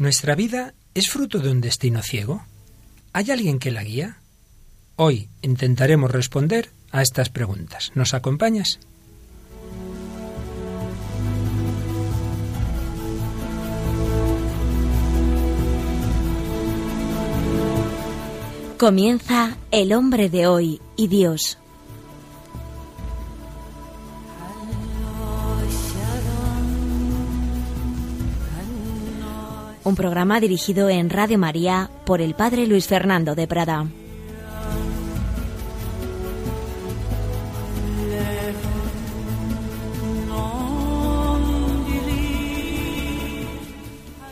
¿Nuestra vida es fruto de un destino ciego? ¿Hay alguien que la guía? Hoy intentaremos responder a estas preguntas. ¿Nos acompañas? Comienza El hombre de hoy y Dios. Un programa dirigido en Radio María por el Padre Luis Fernando de Prada.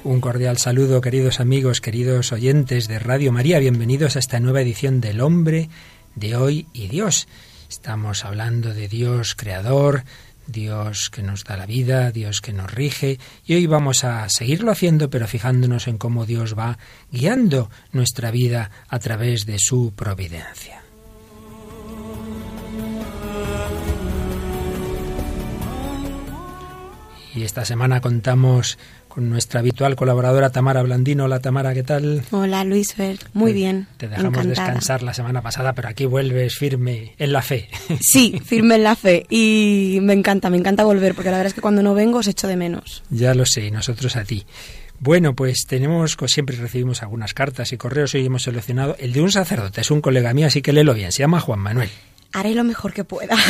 Un cordial saludo, queridos amigos, queridos oyentes de Radio María. Bienvenidos a esta nueva edición del Hombre de hoy y Dios. Estamos hablando de Dios creador, Dios que nos da la vida, Dios que nos rige, y hoy vamos a seguirlo haciendo, pero fijándonos en cómo Dios va guiando nuestra vida a través de su providencia. Y esta semana contamos con nuestra habitual colaboradora Tamara Blandino. Hola Tamara, ¿qué tal? Hola Luis Fer, muy bien. Te dejamos descansar la semana pasada, pero aquí vuelves firme en la fe. Sí, firme en la fe. Y me encanta, me encanta volver, porque la verdad es que cuando no vengo os echo de menos. Ya lo sé, y nosotros a ti. Bueno, pues tenemos, siempre recibimos algunas cartas y correos. Hoy hemos seleccionado el de un sacerdote, es un colega mío, así que léelo bien. Se llama Juan Manuel. Haré lo mejor que pueda.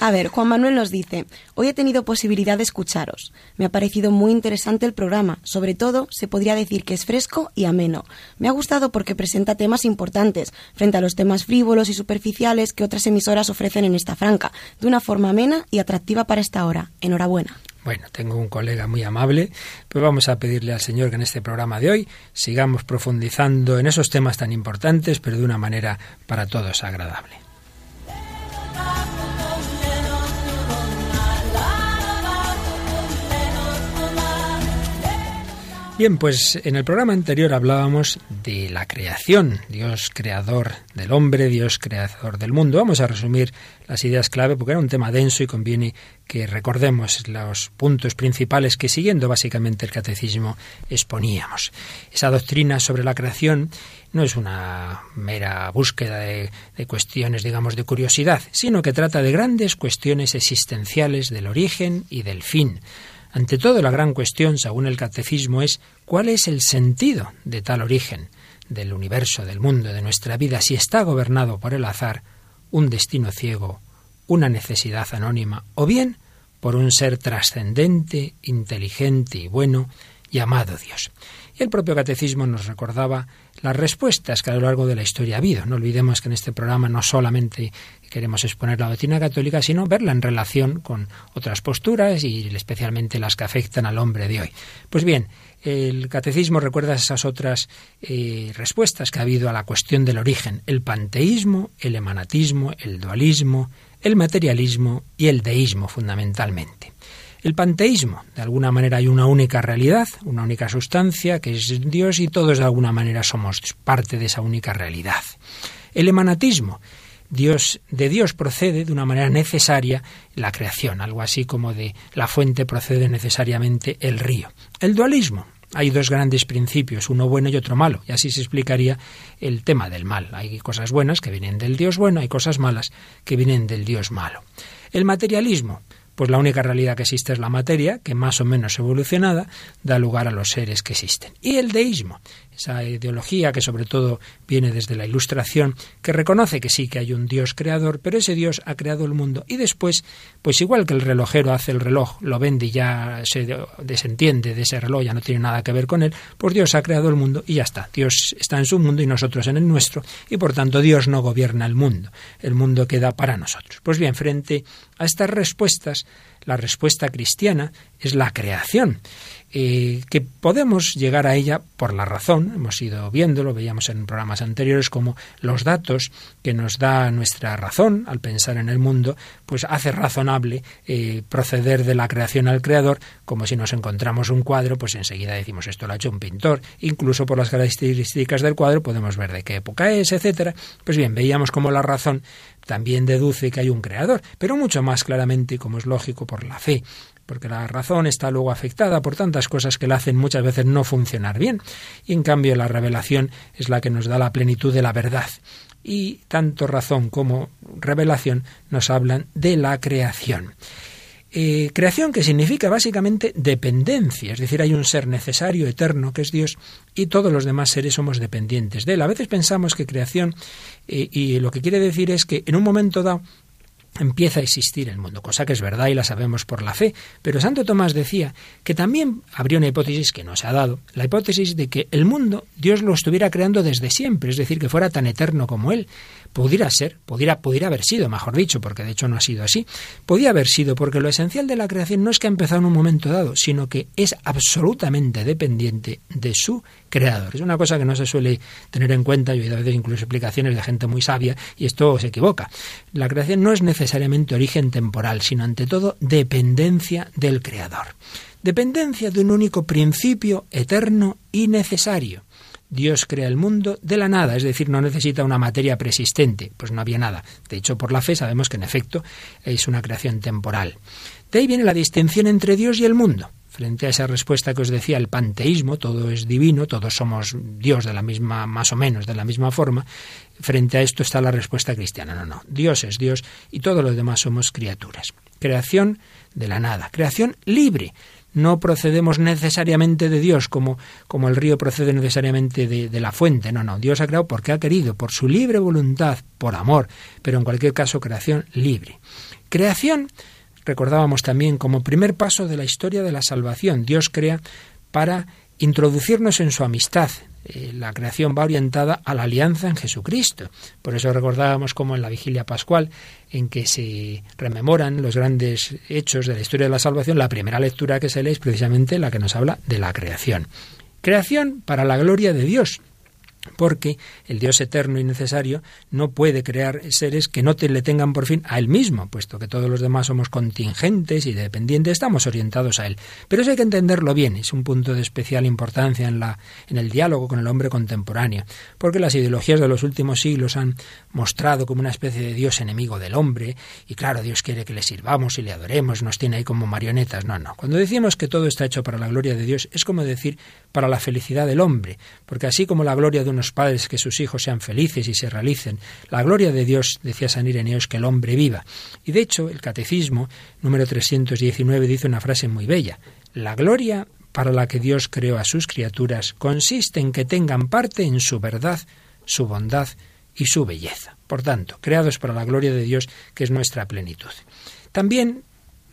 A ver, Juan Manuel nos dice, hoy he tenido posibilidad de escucharos. Me ha parecido muy interesante el programa. Sobre todo, se podría decir que es fresco y ameno. Me ha gustado porque presenta temas importantes, frente a los temas frívolos y superficiales que otras emisoras ofrecen en esta franca, de una forma amena y atractiva para esta hora. Enhorabuena. Bueno, tengo un colega muy amable, pues vamos a pedirle al Señor que en este programa de hoy sigamos profundizando en esos temas tan importantes, pero de una manera para todos agradable. Bien, pues en el programa anterior hablábamos de la creación, Dios creador del hombre, Dios creador del mundo. Vamos a resumir las ideas clave porque era un tema denso y conviene que recordemos los puntos principales que siguiendo básicamente el catecismo exponíamos. Esa doctrina sobre la creación no es una mera búsqueda de, de, cuestiones, digamos, de curiosidad, sino que trata de grandes cuestiones existenciales del origen y del fin. Ante todo, la gran cuestión, según el catecismo, es cuál es el sentido de tal origen del universo, del mundo, de nuestra vida, si está gobernado por el azar, un destino ciego, una necesidad anónima, o bien por un ser trascendente, inteligente y bueno, llamado Dios. Y el propio catecismo nos recordaba las respuestas que a lo largo de la historia ha habido. No olvidemos que en este programa no solamente queremos exponer la doctrina católica, sino verla en relación con otras posturas y especialmente las que afectan al hombre de hoy. Pues bien, el catecismo recuerda esas otras eh, respuestas que ha habido a la cuestión del origen, el panteísmo, el emanatismo, el dualismo, el materialismo y el deísmo fundamentalmente. El panteísmo, de alguna manera hay una única realidad, una única sustancia, que es Dios, y todos de alguna manera somos parte de esa única realidad. El emanatismo, Dios, de Dios procede de una manera necesaria la creación, algo así como de la fuente procede necesariamente el río. El dualismo, hay dos grandes principios, uno bueno y otro malo, y así se explicaría el tema del mal. Hay cosas buenas que vienen del Dios bueno, hay cosas malas que vienen del Dios malo. El materialismo, pues la única realidad que existe es la materia, que más o menos evolucionada da lugar a los seres que existen. Y el deísmo, esa ideología que sobre todo viene desde la Ilustración, que reconoce que sí que hay un Dios creador, pero ese Dios ha creado el mundo y después, pues igual que el relojero hace el reloj, lo vende y ya se desentiende de ese reloj, ya no tiene nada que ver con él, pues Dios ha creado el mundo y ya está. Dios está en su mundo y nosotros en el nuestro y por tanto Dios no gobierna el mundo, el mundo queda para nosotros. Pues bien, frente a estas respuestas, la respuesta cristiana es la creación. Eh, que podemos llegar a ella por la razón, hemos ido viéndolo, veíamos en programas anteriores como los datos que nos da nuestra razón al pensar en el mundo, pues hace razonable eh, proceder de la creación al creador, como si nos encontramos un cuadro, pues enseguida decimos esto lo ha hecho un pintor, incluso por las características del cuadro podemos ver de qué época es, etcétera. Pues bien, veíamos como la razón también deduce que hay un creador, pero mucho más claramente, como es lógico, por la fe porque la razón está luego afectada por tantas cosas que la hacen muchas veces no funcionar bien. Y en cambio la revelación es la que nos da la plenitud de la verdad. Y tanto razón como revelación nos hablan de la creación. Eh, creación que significa básicamente dependencia, es decir, hay un ser necesario, eterno, que es Dios, y todos los demás seres somos dependientes de él. A veces pensamos que creación, eh, y lo que quiere decir es que en un momento dado empieza a existir el mundo, cosa que es verdad y la sabemos por la fe. Pero Santo Tomás decía que también habría una hipótesis que no se ha dado, la hipótesis de que el mundo Dios lo estuviera creando desde siempre, es decir, que fuera tan eterno como Él. Pudiera ser, pudiera, pudiera haber sido, mejor dicho, porque de hecho no ha sido así. Podía haber sido, porque lo esencial de la creación no es que ha empezado en un momento dado, sino que es absolutamente dependiente de su creador. Es una cosa que no se suele tener en cuenta, yo he oído a veces incluso explicaciones de gente muy sabia, y esto se equivoca. La creación no es necesariamente origen temporal, sino ante todo dependencia del creador. Dependencia de un único principio eterno y necesario. Dios crea el mundo de la nada, es decir, no necesita una materia preexistente, pues no había nada. De hecho, por la fe sabemos que en efecto es una creación temporal. De ahí viene la distinción entre Dios y el mundo. Frente a esa respuesta que os decía, el panteísmo, todo es divino, todos somos Dios de la misma, más o menos de la misma forma, frente a esto está la respuesta cristiana. No, no, Dios es Dios y todos los demás somos criaturas. Creación de la nada, creación libre no procedemos necesariamente de Dios como, como el río procede necesariamente de, la fuente. No, no, Dios ha creado porque ha querido, por su libre voluntad, por amor, pero en cualquier caso creación libre. Creación, recordábamos también, como primer paso de la historia de la salvación. Dios crea para introducirnos en su amistad, eh, la creación va orientada a la alianza en Jesucristo. Por eso recordábamos como en la vigilia pascual, en que se rememoran los grandes hechos de la historia de la salvación, la primera lectura que se lee es precisamente la que nos habla de la creación. Creación para la gloria de Dios, porque el Dios eterno y necesario no puede crear seres que no te, le tengan por fin a Él mismo, puesto que todos los demás somos contingentes y dependientes, estamos orientados a Él. Pero eso hay que entenderlo bien, es un punto de especial importancia en, la, en el diálogo con el hombre contemporáneo, porque las ideologías de los últimos siglos han mostrado como una especie de Dios enemigo del hombre, y claro, Dios quiere que le sirvamos y le adoremos, nos tiene ahí como marionetas. No, no. Cuando decimos que todo está hecho para la gloria de Dios, es como decir para la felicidad del hombre, porque así como la gloria de unos padres que sus hijos sean felices y se realicen, la gloria de Dios, decía San Ireneo, es que el hombre viva. Y de hecho, el Catecismo número 319 dice una frase muy bella. La gloria para la que Dios creó a sus criaturas consiste en que tengan parte en su verdad, su bondad y su belleza. Por tanto, creados para la gloria de Dios, que es nuestra plenitud. También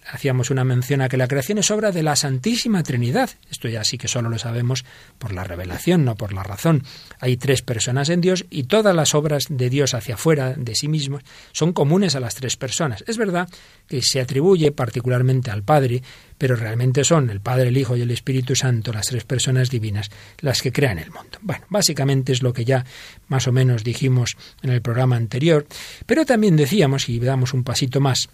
hacíamos una mención a que la creación es obra de la Santísima Trinidad. Esto ya sí que solo lo sabemos por la revelación, no por la razón. Hay tres personas en Dios y todas las obras de Dios hacia afuera de sí mismos son comunes a las tres personas. Es verdad que se atribuye particularmente al Padre, pero realmente son el Padre, el Hijo y el Espíritu Santo, las tres personas divinas, las que crean el mundo. Bueno, básicamente es lo que ya más o menos dijimos en el programa anterior, pero también decíamos, y damos un pasito más,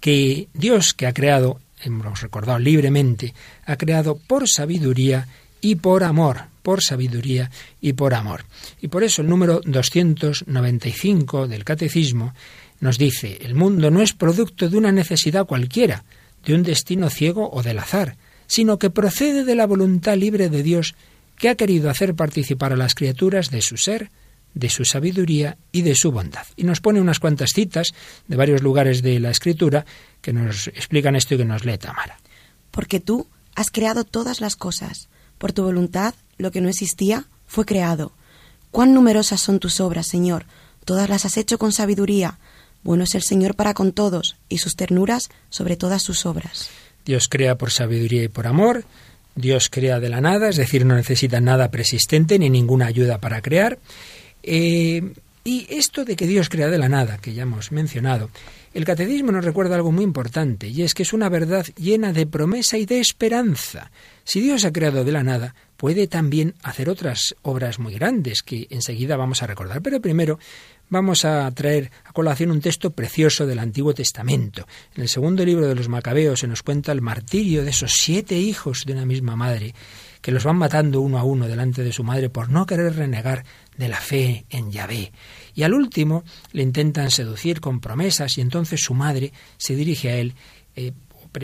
que Dios que ha creado, hemos recordado libremente, ha creado por sabiduría y por amor, por sabiduría y por amor. Y por eso el número 295 del Catecismo nos dice, el mundo no es producto de una necesidad cualquiera, de un destino ciego o del azar, sino que procede de la voluntad libre de Dios que ha querido hacer participar a las criaturas de su ser, de su sabiduría y de su bondad. Y nos pone unas cuantas citas de varios lugares de la Escritura que nos explican esto y que nos lee Tamara. Porque tú has creado todas las cosas. Por tu voluntad, lo que no existía fue creado. Cuán numerosas son tus obras, Señor. Todas las has hecho con sabiduría. Bueno es el Señor para con todos, y sus ternuras sobre todas sus obras. Dios crea por sabiduría y por amor. Dios crea de la nada, es decir, no necesita nada persistente ni ninguna ayuda para crear. Eh, y esto de que Dios crea de la nada, que ya hemos mencionado, el catecismo nos recuerda algo muy importante, y es que es una verdad llena de promesa y de esperanza. Si Dios ha creado de la nada, puede también hacer otras obras muy grandes que enseguida vamos a recordar. Pero primero vamos a traer a colación un texto precioso del Antiguo Testamento. En el segundo libro de los Macabeos se nos cuenta el martirio de esos siete hijos de una misma madre que los van matando uno a uno delante de su madre por no querer renegar de la fe en Yahvé. Y al último le intentan seducir con promesas y entonces su madre se dirige a él, eh,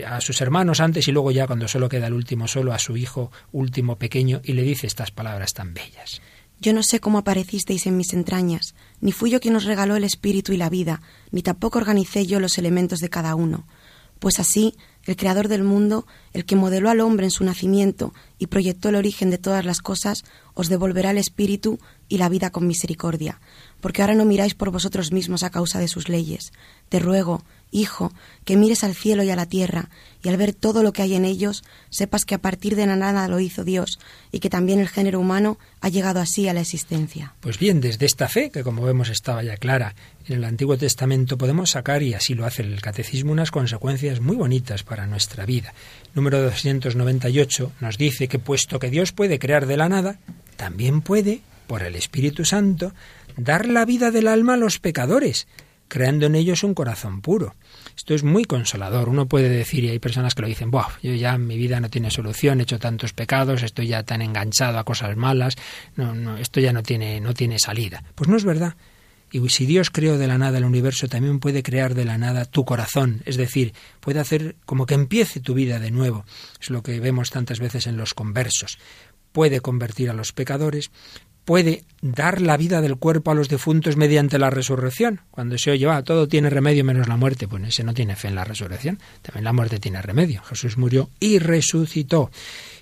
a sus hermanos antes y luego ya cuando solo queda el último solo a su hijo último pequeño y le dice estas palabras tan bellas. Yo no sé cómo aparecisteis en mis entrañas, ni fui yo quien os regaló el espíritu y la vida, ni tampoco organicé yo los elementos de cada uno. Pues así, el creador del mundo, el que modeló al hombre en su nacimiento y proyectó el origen de todas las cosas, os devolverá el espíritu y la vida con misericordia, porque ahora no miráis por vosotros mismos a causa de sus leyes. Te ruego, Hijo, que mires al cielo y a la tierra, y al ver todo lo que hay en ellos, sepas que a partir de la nada lo hizo Dios, y que también el género humano ha llegado así a la existencia. Pues bien, desde esta fe, que como vemos estaba ya clara en el Antiguo Testamento, podemos sacar, y así lo hace el Catecismo, unas consecuencias muy bonitas para nuestra vida. Número 298 nos dice que puesto que Dios puede crear de la nada, también puede, por el Espíritu Santo, dar la vida del alma a los pecadores, creando en ellos un corazón puro. Esto es muy consolador. Uno puede decir, y hay personas que lo dicen, Buah, yo ya mi vida no tiene solución, he hecho tantos pecados, estoy ya tan enganchado a cosas malas, no, no, esto ya no tiene, no tiene salida. Pues no es verdad. Y si Dios creó de la nada el universo, también puede crear de la nada tu corazón, es decir, puede hacer como que empiece tu vida de nuevo. Es lo que vemos tantas veces en los conversos. Puede convertir a los pecadores, puede dar la vida del cuerpo a los difuntos mediante la resurrección. Cuando se oye, va, todo tiene remedio menos la muerte, pues ese no tiene fe en la resurrección. También la muerte tiene remedio. Jesús murió y resucitó.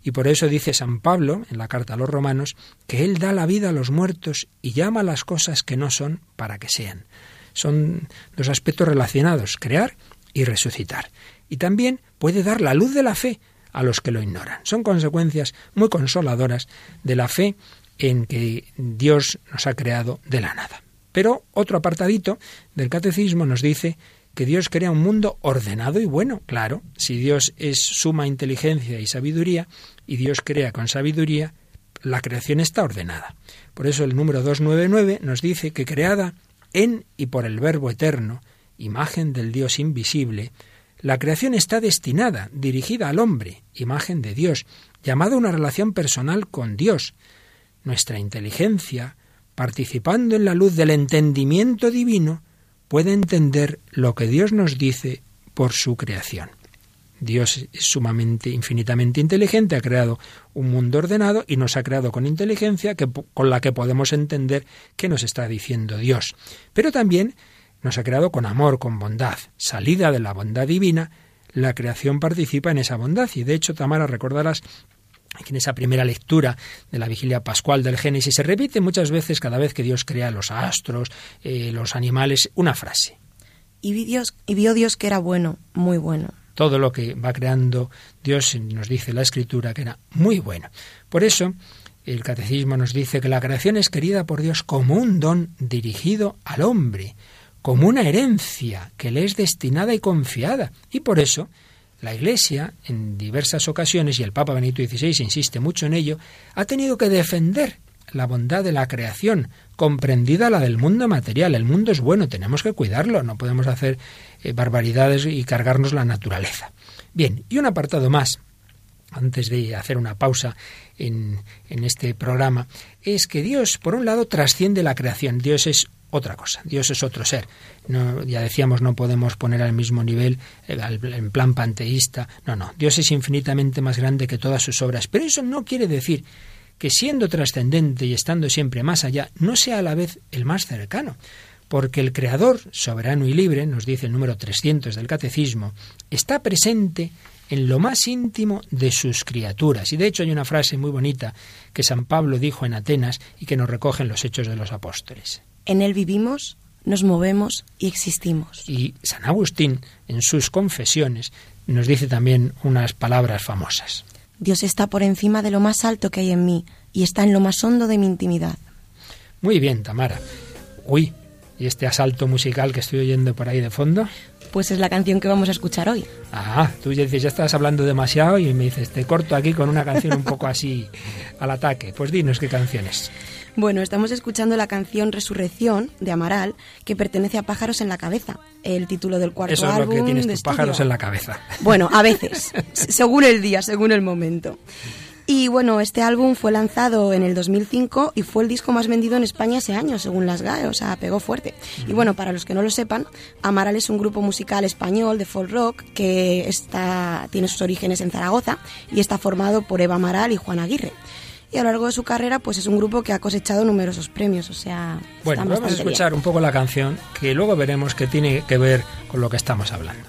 Y por eso dice San Pablo, en la carta a los romanos, que Él da la vida a los muertos y llama las cosas que no son para que sean. Son dos aspectos relacionados, crear y resucitar. Y también puede dar la luz de la fe a los que lo ignoran. Son consecuencias muy consoladoras de la fe en que Dios nos ha creado de la nada. Pero otro apartadito del catecismo nos dice que Dios crea un mundo ordenado y bueno. Claro, si Dios es suma inteligencia y sabiduría, y Dios crea con sabiduría, la creación está ordenada. Por eso el número 299 nos dice que creada en y por el Verbo eterno, imagen del Dios invisible, la creación está destinada, dirigida al hombre, imagen de Dios, llamada a una relación personal con Dios, nuestra inteligencia, participando en la luz del entendimiento divino, puede entender lo que Dios nos dice por su creación. Dios es sumamente, infinitamente inteligente, ha creado un mundo ordenado y nos ha creado con inteligencia que, con la que podemos entender qué nos está diciendo Dios. Pero también nos ha creado con amor, con bondad. Salida de la bondad divina, la creación participa en esa bondad. Y de hecho, Tamara, recordarás Aquí en esa primera lectura de la vigilia pascual del Génesis se repite muchas veces cada vez que Dios crea los astros, eh, los animales, una frase. Y, Dios, y vio Dios que era bueno, muy bueno. Todo lo que va creando Dios nos dice la Escritura que era muy bueno. Por eso el Catecismo nos dice que la creación es querida por Dios como un don dirigido al hombre, como una herencia que le es destinada y confiada. Y por eso la Iglesia, en diversas ocasiones, y el Papa Benito XVI insiste mucho en ello, ha tenido que defender la bondad de la creación, comprendida la del mundo material. El mundo es bueno, tenemos que cuidarlo, no podemos hacer eh, barbaridades y cargarnos la naturaleza. Bien, y un apartado más, antes de hacer una pausa en, en este programa, es que Dios, por un lado, trasciende la creación. Dios es otra cosa. Dios es otro ser. No, ya decíamos, no podemos poner al mismo nivel eh, en plan panteísta. No, no. Dios es infinitamente más grande que todas sus obras. Pero eso no quiere decir que siendo trascendente y estando siempre más allá, no sea a la vez el más cercano. Porque el Creador, soberano y libre, nos dice el número 300 del Catecismo, está presente en lo más íntimo de sus criaturas. Y de hecho hay una frase muy bonita que San Pablo dijo en Atenas y que nos recoge en los Hechos de los Apóstoles. En Él vivimos, nos movemos y existimos. Y San Agustín, en sus confesiones, nos dice también unas palabras famosas. Dios está por encima de lo más alto que hay en mí y está en lo más hondo de mi intimidad. Muy bien, Tamara. Uy, ¿y este asalto musical que estoy oyendo por ahí de fondo? Pues es la canción que vamos a escuchar hoy. Ah, tú ya dices, ya estás hablando demasiado y me dices, te corto aquí con una canción un poco así al ataque. Pues dinos qué canción es. Bueno, estamos escuchando la canción Resurrección de Amaral, que pertenece a Pájaros en la Cabeza, el título del cuarto Eso es lo que álbum tienes de tú, pájaros en la cabeza. Bueno, a veces, según el día, según el momento. Y bueno, este álbum fue lanzado en el 2005 y fue el disco más vendido en España ese año, según las GAE, o sea, pegó fuerte. Y bueno, para los que no lo sepan, Amaral es un grupo musical español de folk rock que está, tiene sus orígenes en Zaragoza y está formado por Eva Amaral y Juan Aguirre y a lo largo de su carrera pues es un grupo que ha cosechado numerosos premios, o sea... Bueno, vamos a escuchar un poco la canción que luego veremos que tiene que ver con lo que estamos hablando.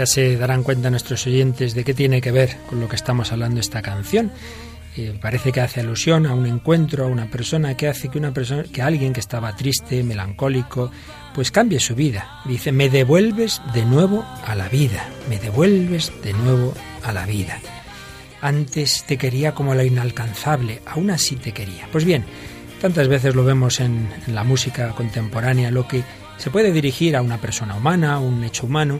Ya se darán cuenta nuestros oyentes de qué tiene que ver con lo que estamos hablando esta canción. Eh, parece que hace alusión a un encuentro, a una persona que hace que una persona, que alguien que estaba triste, melancólico, pues cambie su vida. Dice, me devuelves de nuevo a la vida, me devuelves de nuevo a la vida. Antes te quería como la inalcanzable, aún así te quería. Pues bien, tantas veces lo vemos en, en la música contemporánea, lo que se puede dirigir a una persona humana, a un hecho humano,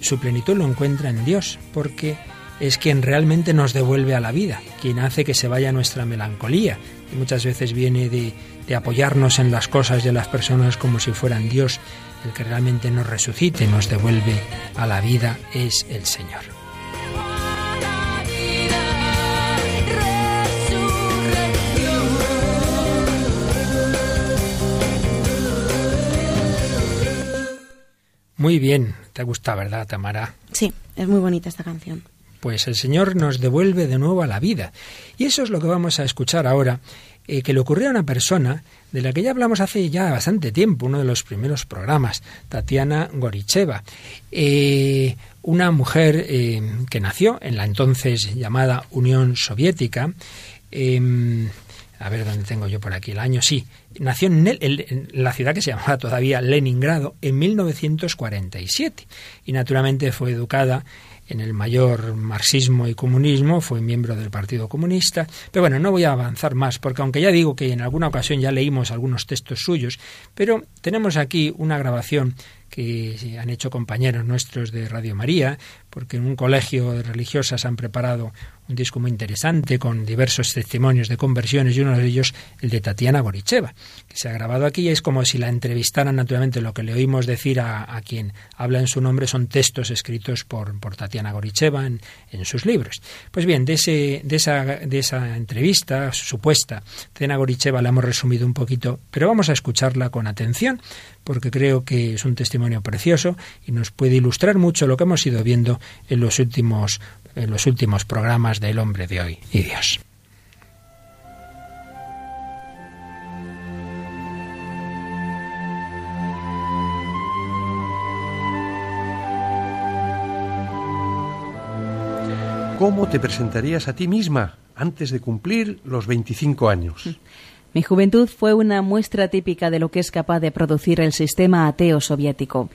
su plenitud lo encuentra en Dios, porque es quien realmente nos devuelve a la vida, quien hace que se vaya nuestra melancolía, y muchas veces viene de, de apoyarnos en las cosas y en las personas como si fueran Dios, el que realmente nos resucite, nos devuelve a la vida, es el Señor. Muy bien, te gusta, ¿verdad, Tamara? Sí, es muy bonita esta canción. Pues el Señor nos devuelve de nuevo a la vida. Y eso es lo que vamos a escuchar ahora, eh, que le ocurrió a una persona de la que ya hablamos hace ya bastante tiempo, uno de los primeros programas, Tatiana Goricheva. Eh, una mujer eh, que nació en la entonces llamada Unión Soviética. A ver dónde tengo yo por aquí el año, sí, nació en, la ciudad que se llamaba todavía Leningrado en 1947 y naturalmente fue educada en el mayor marxismo y comunismo, fue miembro del Partido Comunista, pero bueno, no voy a avanzar más, porque aunque ya digo que en alguna ocasión ya leímos algunos textos suyos, pero tenemos aquí una grabación que han hecho compañeros nuestros de Radio María, porque en un colegio de religiosas han preparado un disco muy interesante con diversos testimonios de conversiones y uno de ellos el de Tatiana Goricheva, que se ha grabado aquí y es como si la entrevistaran naturalmente lo que le oímos decir a, quien habla en su nombre son textos escritos por, por Tatiana Goricheva en, en, sus libros. Pues bien, de, ese, de, esa, de esa entrevista supuesta, Tatiana Goricheva la hemos resumido un poquito, pero vamos a escucharla con atención porque creo que es un testimonio precioso y nos puede ilustrar mucho lo que hemos ido viendo en los últimos, en los últimos programas del hombre de hoy y Dios. ¿Cómo te presentarías a ti misma antes de cumplir los 25 años? Mi juventud fue una muestra típica de lo que es capaz de producir el sistema ateo soviético.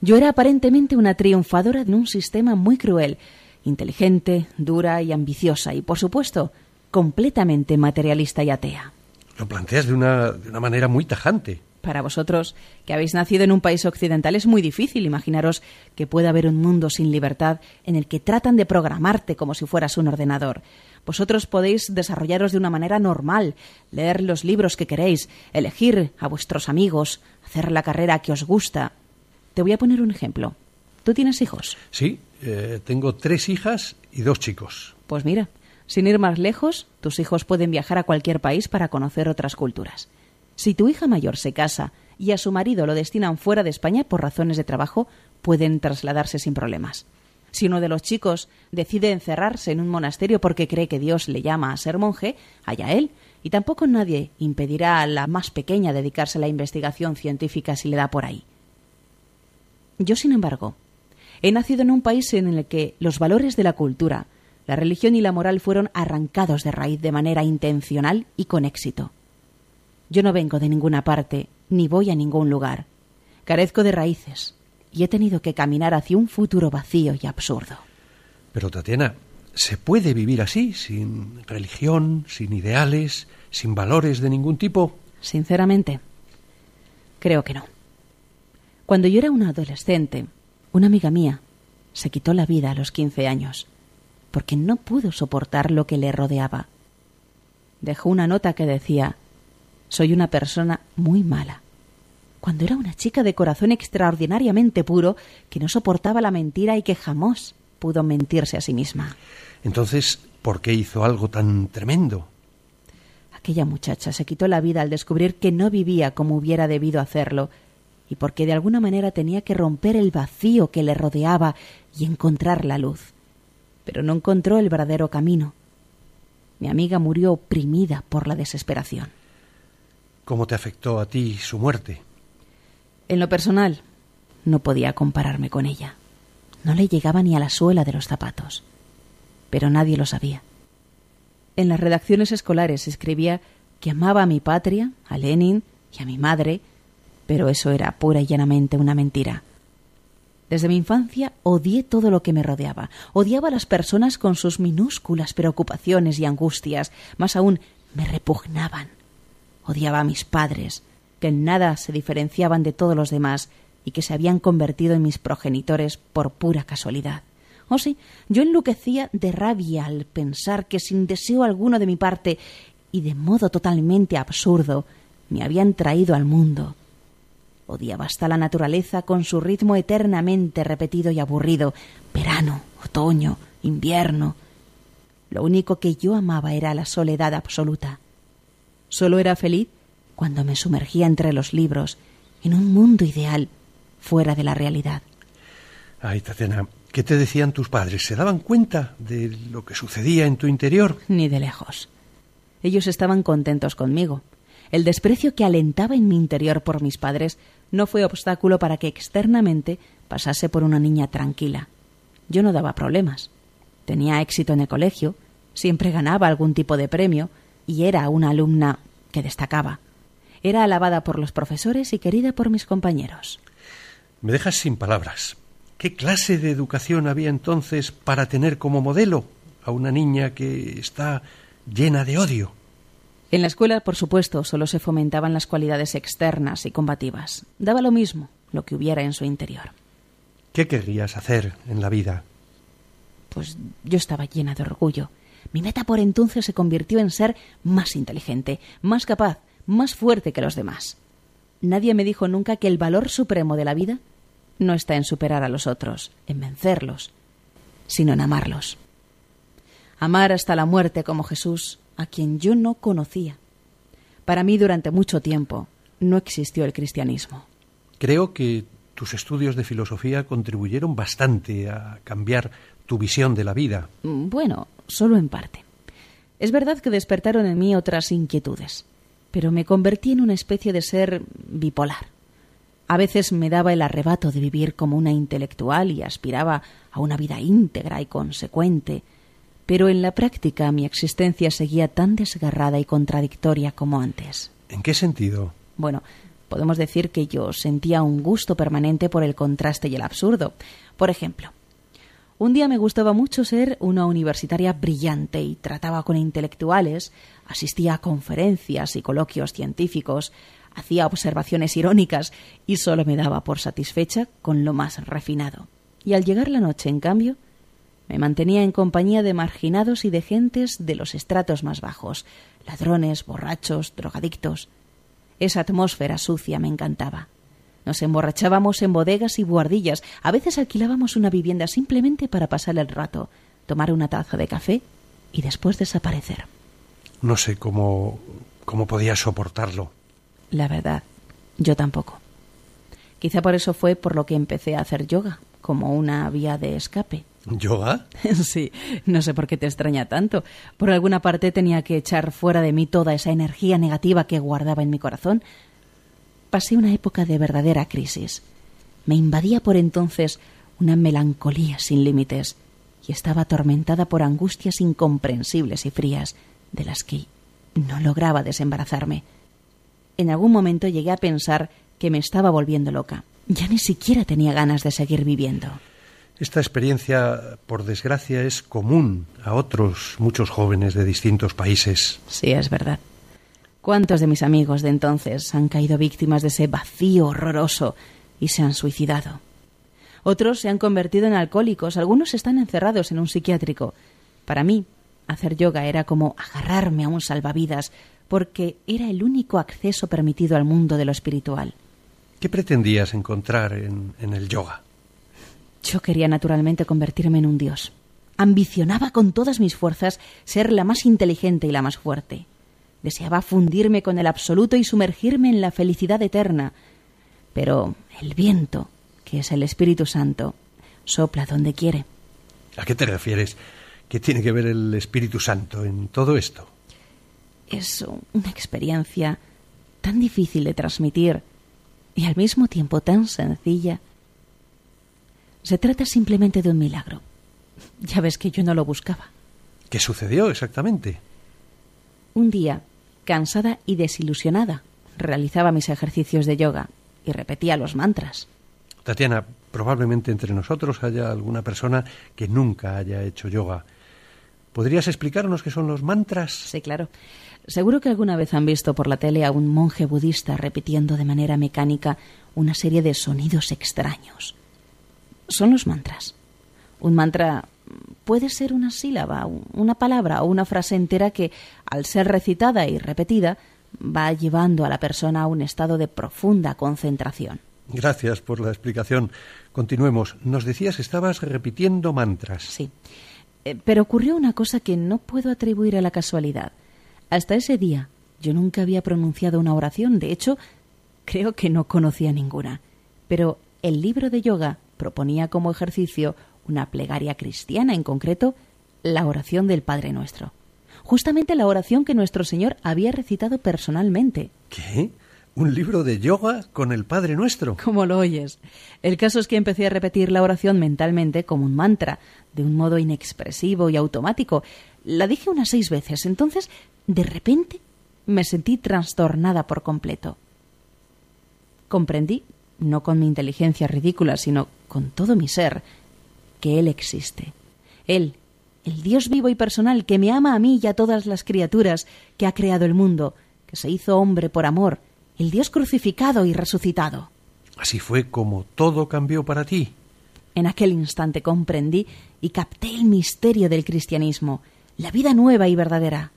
Yo era aparentemente una triunfadora en un sistema muy cruel, inteligente, dura y ambiciosa, y por supuesto, completamente materialista y atea. Lo planteas de una, de una manera muy tajante. Para vosotros, que habéis nacido en un país occidental, es muy difícil imaginaros que pueda haber un mundo sin libertad en el que tratan de programarte como si fueras un ordenador. Vosotros podéis desarrollaros de una manera normal, leer los libros que queréis, elegir a vuestros amigos, hacer la carrera que os gusta. Te voy a poner un ejemplo. ¿Tú tienes hijos? Sí, eh, tengo tres hijas y dos chicos. Pues mira, sin ir más lejos, tus hijos pueden viajar a cualquier país para conocer otras culturas. Si tu hija mayor se casa y a su marido lo destinan fuera de España por razones de trabajo, pueden trasladarse sin problemas. Si uno de los chicos decide encerrarse en un monasterio porque cree que Dios le llama a ser monje, allá él. Y tampoco nadie impedirá a la más pequeña dedicarse a la investigación científica si le da por ahí. Yo, sin embargo, he nacido en un país en el que los valores de la cultura, la religión y la moral fueron arrancados de raíz de manera intencional y con éxito. Yo no vengo de ninguna parte, ni voy a ningún lugar. Carezco de raíces, y he tenido que caminar hacia un futuro vacío y absurdo. Pero Tatiana, ¿se puede vivir así, sin religión, sin ideales, sin valores de ningún tipo? Sinceramente, creo que no. Cuando yo era una adolescente, una amiga mía se quitó la vida a los 15 años porque no pudo soportar lo que le rodeaba. Dejó una nota que decía, soy una persona muy mala cuando era una chica de corazón extraordinariamente puro que no soportaba la mentira y que jamás pudo mentirse a sí misma. Entonces, ¿por qué hizo algo tan tremendo? Aquella muchacha se quitó la vida al descubrir que no vivía como hubiera debido hacerlo y porque de alguna manera tenía que romper el vacío que le rodeaba y encontrar la luz. Pero no encontró el verdadero camino. Mi amiga murió oprimida por la desesperación. ¿Cómo te afectó a ti su muerte? En lo personal, no podía compararme con ella. No le llegaba ni a la suela de los zapatos. Pero nadie lo sabía. En las redacciones escolares escribía que amaba a mi patria, a Lenin y a mi madre, pero eso era pura y llanamente una mentira. Desde mi infancia odié todo lo que me rodeaba. Odiaba a las personas con sus minúsculas preocupaciones y angustias. Más aún, me repugnaban. Odiaba a mis padres, que en nada se diferenciaban de todos los demás y que se habían convertido en mis progenitores por pura casualidad. Oh sí, yo enloquecía de rabia al pensar que sin deseo alguno de mi parte y de modo totalmente absurdo me habían traído al mundo. Odiaba hasta la naturaleza con su ritmo eternamente repetido y aburrido, verano, otoño, invierno. Lo único que yo amaba era la soledad absoluta. Solo era feliz cuando me sumergía entre los libros, en un mundo ideal, fuera de la realidad. Ay, Tatiana, ¿qué te decían tus padres? ¿Se daban cuenta de lo que sucedía en tu interior? Ni de lejos. Ellos estaban contentos conmigo. El desprecio que alentaba en mi interior por mis padres no fue obstáculo para que externamente pasase por una niña tranquila. Yo no daba problemas. Tenía éxito en el colegio, siempre ganaba algún tipo de premio y era una alumna que destacaba. Era alabada por los profesores y querida por mis compañeros. Me dejas sin palabras. ¿Qué clase de educación había entonces para tener como modelo a una niña que está llena de odio? En la escuela, por supuesto, solo se fomentaban las cualidades externas y combativas. Daba lo mismo lo que hubiera en su interior. ¿Qué querrías hacer en la vida? Pues yo estaba llena de orgullo. Mi meta por entonces se convirtió en ser más inteligente, más capaz, más fuerte que los demás. Nadie me dijo nunca que el valor supremo de la vida no está en superar a los otros, en vencerlos, sino en amarlos. Amar hasta la muerte como Jesús, a quien yo no conocía. Para mí durante mucho tiempo no existió el cristianismo. Creo que tus estudios de filosofía contribuyeron bastante a cambiar tu visión de la vida. Mm, bueno, solo en parte. Es verdad que despertaron en mí otras inquietudes pero me convertí en una especie de ser bipolar. A veces me daba el arrebato de vivir como una intelectual y aspiraba a una vida íntegra y consecuente, pero en la práctica mi existencia seguía tan desgarrada y contradictoria como antes. ¿En qué sentido? Bueno, podemos decir que yo sentía un gusto permanente por el contraste y el absurdo. Por ejemplo, un día me gustaba mucho ser una universitaria brillante y trataba con intelectuales, asistía a conferencias y coloquios científicos, hacía observaciones irónicas y solo me daba por satisfecha con lo más refinado. Y al llegar la noche, en cambio, me mantenía en compañía de marginados y de gentes de los estratos más bajos, ladrones, borrachos, drogadictos. Esa atmósfera sucia me encantaba. Nos emborrachábamos en bodegas y buhardillas. A veces alquilábamos una vivienda simplemente para pasar el rato, tomar una taza de café y después desaparecer. No sé cómo, cómo podía soportarlo. La verdad, yo tampoco. Quizá por eso fue por lo que empecé a hacer yoga, como una vía de escape. ¿Yoga? Sí, no sé por qué te extraña tanto. Por alguna parte tenía que echar fuera de mí toda esa energía negativa que guardaba en mi corazón. Pasé una época de verdadera crisis. Me invadía por entonces una melancolía sin límites y estaba atormentada por angustias incomprensibles y frías de las que no lograba desembarazarme. En algún momento llegué a pensar que me estaba volviendo loca. Ya ni siquiera tenía ganas de seguir viviendo. Esta experiencia, por desgracia, es común a otros muchos jóvenes de distintos países. Sí, es verdad. ¿Cuántos de mis amigos de entonces han caído víctimas de ese vacío horroroso y se han suicidado? Otros se han convertido en alcohólicos, algunos están encerrados en un psiquiátrico. Para mí, hacer yoga era como agarrarme a un salvavidas, porque era el único acceso permitido al mundo de lo espiritual. ¿Qué pretendías encontrar en, en el yoga? Yo quería naturalmente convertirme en un dios. Ambicionaba con todas mis fuerzas ser la más inteligente y la más fuerte. Deseaba fundirme con el absoluto y sumergirme en la felicidad eterna. Pero el viento, que es el Espíritu Santo, sopla donde quiere. ¿A qué te refieres? ¿Qué tiene que ver el Espíritu Santo en todo esto? Es una experiencia tan difícil de transmitir y al mismo tiempo tan sencilla. Se trata simplemente de un milagro. Ya ves que yo no lo buscaba. ¿Qué sucedió exactamente? Un día, cansada y desilusionada, realizaba mis ejercicios de yoga y repetía los mantras. Tatiana, probablemente entre nosotros haya alguna persona que nunca haya hecho yoga. ¿Podrías explicarnos qué son los mantras? Sí, claro. Seguro que alguna vez han visto por la tele a un monje budista repitiendo de manera mecánica una serie de sonidos extraños. Son los mantras. Un mantra puede ser una sílaba, una palabra o una frase entera que, al ser recitada y repetida, va llevando a la persona a un estado de profunda concentración. Gracias por la explicación. Continuemos. Nos decías que estabas repitiendo mantras. Sí. Eh, pero ocurrió una cosa que no puedo atribuir a la casualidad. Hasta ese día yo nunca había pronunciado una oración. De hecho, creo que no conocía ninguna. Pero el libro de yoga proponía como ejercicio una plegaria cristiana, en concreto la oración del Padre Nuestro. Justamente la oración que nuestro Señor había recitado personalmente. ¿Qué? ¿Un libro de yoga con el Padre Nuestro? Como lo oyes. El caso es que empecé a repetir la oración mentalmente como un mantra, de un modo inexpresivo y automático. La dije unas seis veces. Entonces, de repente, me sentí trastornada por completo. Comprendí, no con mi inteligencia ridícula, sino con todo mi ser, que Él existe. Él, el Dios vivo y personal que me ama a mí y a todas las criaturas, que ha creado el mundo, que se hizo hombre por amor, el Dios crucificado y resucitado. Así fue como todo cambió para ti. En aquel instante comprendí y capté el misterio del cristianismo, la vida nueva y verdadera.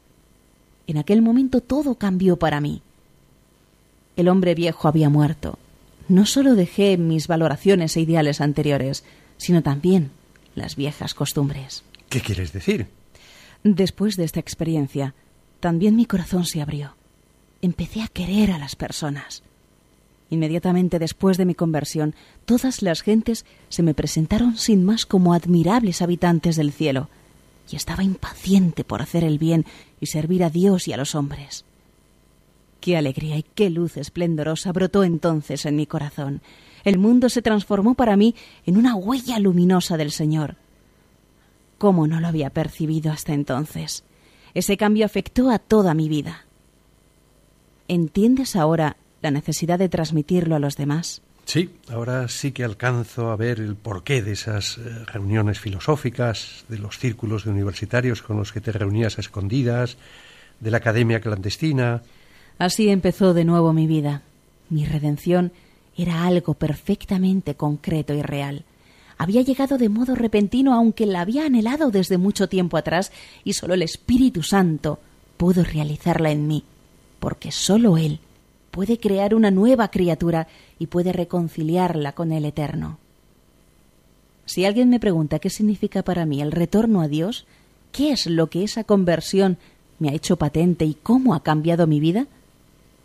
En aquel momento todo cambió para mí. El hombre viejo había muerto. No solo dejé mis valoraciones e ideales anteriores, sino también las viejas costumbres. ¿Qué quieres decir? Después de esta experiencia, también mi corazón se abrió empecé a querer a las personas. Inmediatamente después de mi conversión, todas las gentes se me presentaron sin más como admirables habitantes del cielo, y estaba impaciente por hacer el bien y servir a Dios y a los hombres. Qué alegría y qué luz esplendorosa brotó entonces en mi corazón. El mundo se transformó para mí en una huella luminosa del Señor. ¿Cómo no lo había percibido hasta entonces? Ese cambio afectó a toda mi vida. ¿Entiendes ahora la necesidad de transmitirlo a los demás? Sí, ahora sí que alcanzo a ver el porqué de esas eh, reuniones filosóficas, de los círculos de universitarios con los que te reunías a escondidas, de la academia clandestina. Así empezó de nuevo mi vida. Mi redención era algo perfectamente concreto y real. Había llegado de modo repentino, aunque la había anhelado desde mucho tiempo atrás, y solo el Espíritu Santo pudo realizarla en mí porque sólo Él puede crear una nueva criatura y puede reconciliarla con el Eterno. Si alguien me pregunta qué significa para mí el retorno a Dios, qué es lo que esa conversión me ha hecho patente y cómo ha cambiado mi vida,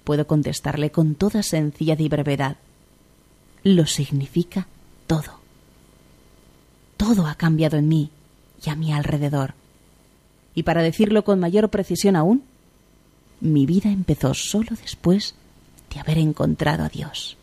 puedo contestarle con toda sencillez y brevedad. Lo significa todo. todo ha cambiado en mí y a mi alrededor. Y para decirlo con mayor precisión aún, mi vida empezó solo después de haber encontrado a Dios.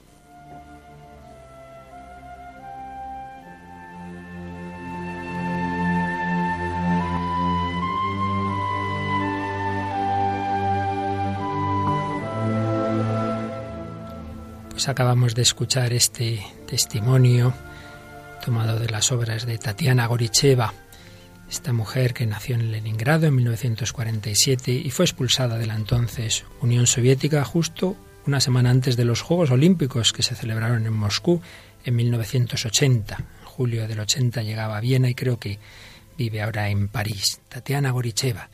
Pues acabamos de escuchar este testimonio tomado de las obras de Tatiana Goricheva, esta mujer que nació en Leningrado en 1947 y fue expulsada de la entonces Unión Soviética justo una semana antes de los Juegos Olímpicos que se celebraron en Moscú en 1980. En julio del 80 llegaba a Viena y creo que vive ahora en París. Tatiana Goricheva,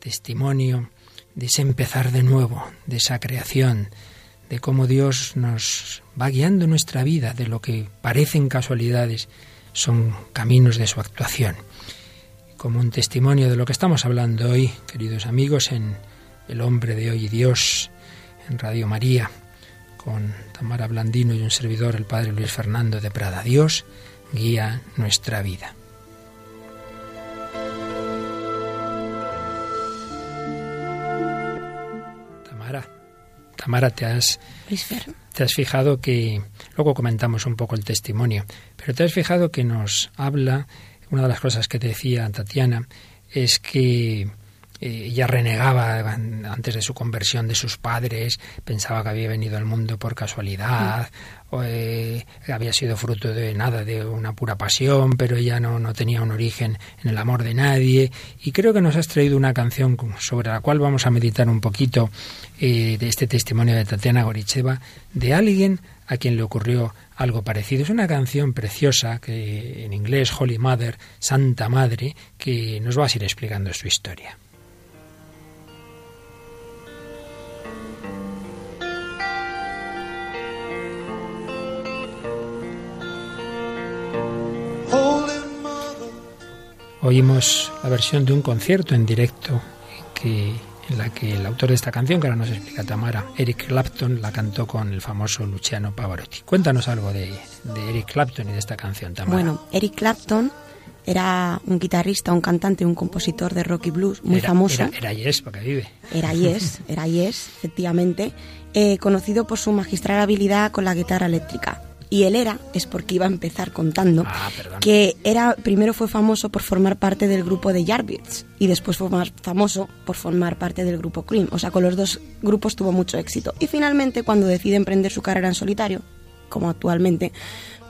testimonio de ese empezar de nuevo, de esa creación, de cómo Dios nos va guiando nuestra vida, de lo que parecen casualidades, son caminos de su actuación. Como un testimonio de lo que estamos hablando hoy, queridos amigos, en El hombre de hoy y Dios, en Radio María, con Tamara Blandino y un servidor, el Padre Luis Fernando de Prada. Dios guía nuestra vida. Tamara, te has, te has fijado que, luego comentamos un poco el testimonio, pero te has fijado que nos habla, una de las cosas que te decía Tatiana, es que eh, ella renegaba antes de su conversión de sus padres, pensaba que había venido al mundo por casualidad, o, eh, había sido fruto de nada, de una pura pasión, pero ella no, no tenía un origen en el amor de nadie. Y creo que nos has traído una canción sobre la cual vamos a meditar un poquito eh, de este testimonio de Tatiana Goricheva, de alguien a quien le ocurrió algo parecido. Es una canción preciosa que en inglés Holy Mother, Santa Madre, que nos va a ir explicando su historia. Oímos la versión de un concierto en directo que, en la que el autor de esta canción, que ahora nos explica Tamara, Eric Clapton, la cantó con el famoso Luciano Pavarotti. Cuéntanos algo de, Eric Clapton y de esta canción, Tamara. Bueno, Eric Clapton era un guitarrista, un cantante, un compositor de rock y blues muy famoso. Era, era, Yes, porque vive. Era Yes, era Yes, efectivamente. Eh, conocido por su magistral habilidad con la guitarra eléctrica. Y él era, es porque iba a empezar contando, ah, que era primero fue famoso por formar parte del grupo de Yardbirds y después fue más famoso por formar parte del grupo Cream. O sea, con los dos grupos tuvo mucho éxito. Y finalmente, cuando decide emprender su carrera en solitario, como actualmente,